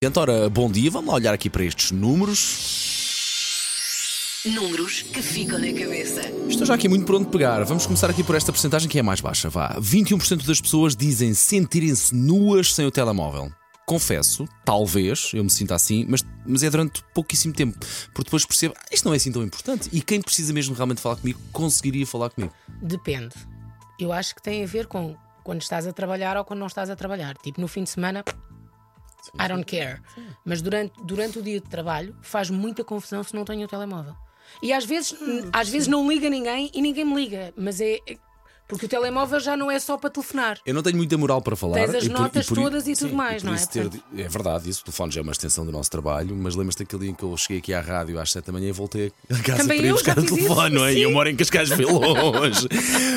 Então, ora, bom dia, vamos lá olhar aqui para estes números. Números que ficam na cabeça. Estou já aqui muito pronto de pegar. Vamos começar aqui por esta porcentagem que é a mais baixa. Vá. 21% das pessoas dizem sentirem-se nuas sem o telemóvel. Confesso, talvez eu me sinta assim, mas, mas é durante pouquíssimo tempo. Porque depois percebo, ah, isto não é assim tão importante. E quem precisa mesmo realmente falar comigo, conseguiria falar comigo. Depende. Eu acho que tem a ver com quando estás a trabalhar ou quando não estás a trabalhar. Tipo, no fim de semana, I don't care. Mas durante, durante o dia de trabalho faz muita confusão se não tenho o telemóvel. E às vezes, às vezes não liga ninguém e ninguém me liga. Mas é. Porque o telemóvel já não é só para telefonar. Eu não tenho muita moral para falar. Tens as e por- notas e por- todas e tudo mais, por não é? ter- É verdade, isso. O telefone já é uma extensão do nosso trabalho, mas lembras-te daquele dia em que eu cheguei aqui à rádio às 7 da manhã e voltei a casa Também para ir buscar o telefone, não é? E eu moro em Cascais, longe.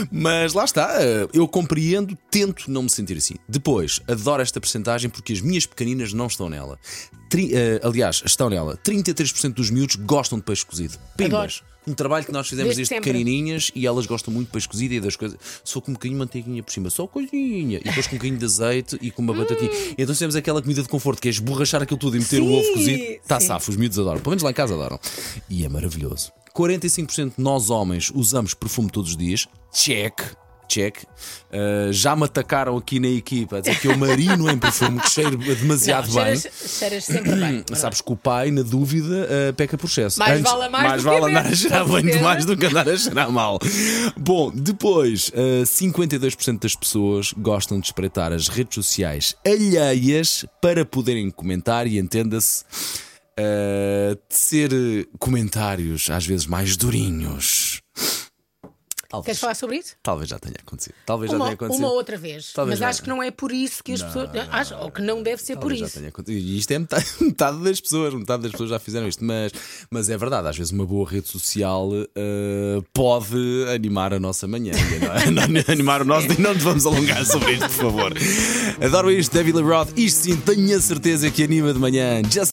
mas lá está, eu compreendo, tento não me sentir assim. Depois, adoro esta percentagem porque as minhas pequeninas não estão nela. Tri- eh, aliás, estão nela. 33% dos miúdos gostam de peixe cozido. Pimbas. Um trabalho que nós fizemos Desde desde pequenininhas e elas gostam muito de peixe cozido e das coisas. Só com um bocadinho de manteiguinha por cima, só coisinha. E depois com um bocadinho de azeite e com uma batatinha. E então temos aquela comida de conforto que é esborrachar aquilo tudo e meter o ovo cozido. Está safo, os miúdos adoram. Pelo menos lá em casa adoram. E é maravilhoso. 45% de nós homens usamos perfume todos os dias. Check. Check. Uh, já me atacaram aqui na equipa a dizer que eu marino em perfume, que cheiro demasiado Não, bem. cheiras, cheiras sempre bem. Sabes que o pai, na dúvida, uh, peca por excesso. Mais vale a mais que vale andar a cheirar bem demais do que andar a cheirar mal. Bom, depois, uh, 52% das pessoas gostam de espreitar as redes sociais alheias para poderem comentar e entenda-se. uh, de ser comentários às vezes mais durinhos. Talvez, Queres falar sobre isso? talvez já tenha acontecido. Talvez já Uma, tenha acontecido. uma outra vez. Talvez Mas não. acho que não é por isso que as pessoas. Acho, ou que não deve ser por já isso. E isto é metade, metade das pessoas, metade das pessoas já fizeram isto, mas, mas é verdade, às vezes uma boa rede social eh, pode animar a nossa manhã, não é? animar o nosso dia. Não nos vamos alongar sobre isto, por favor. Adoro isto, David Lee Roth. Isto sim, tenho a certeza que anima de manhã. Just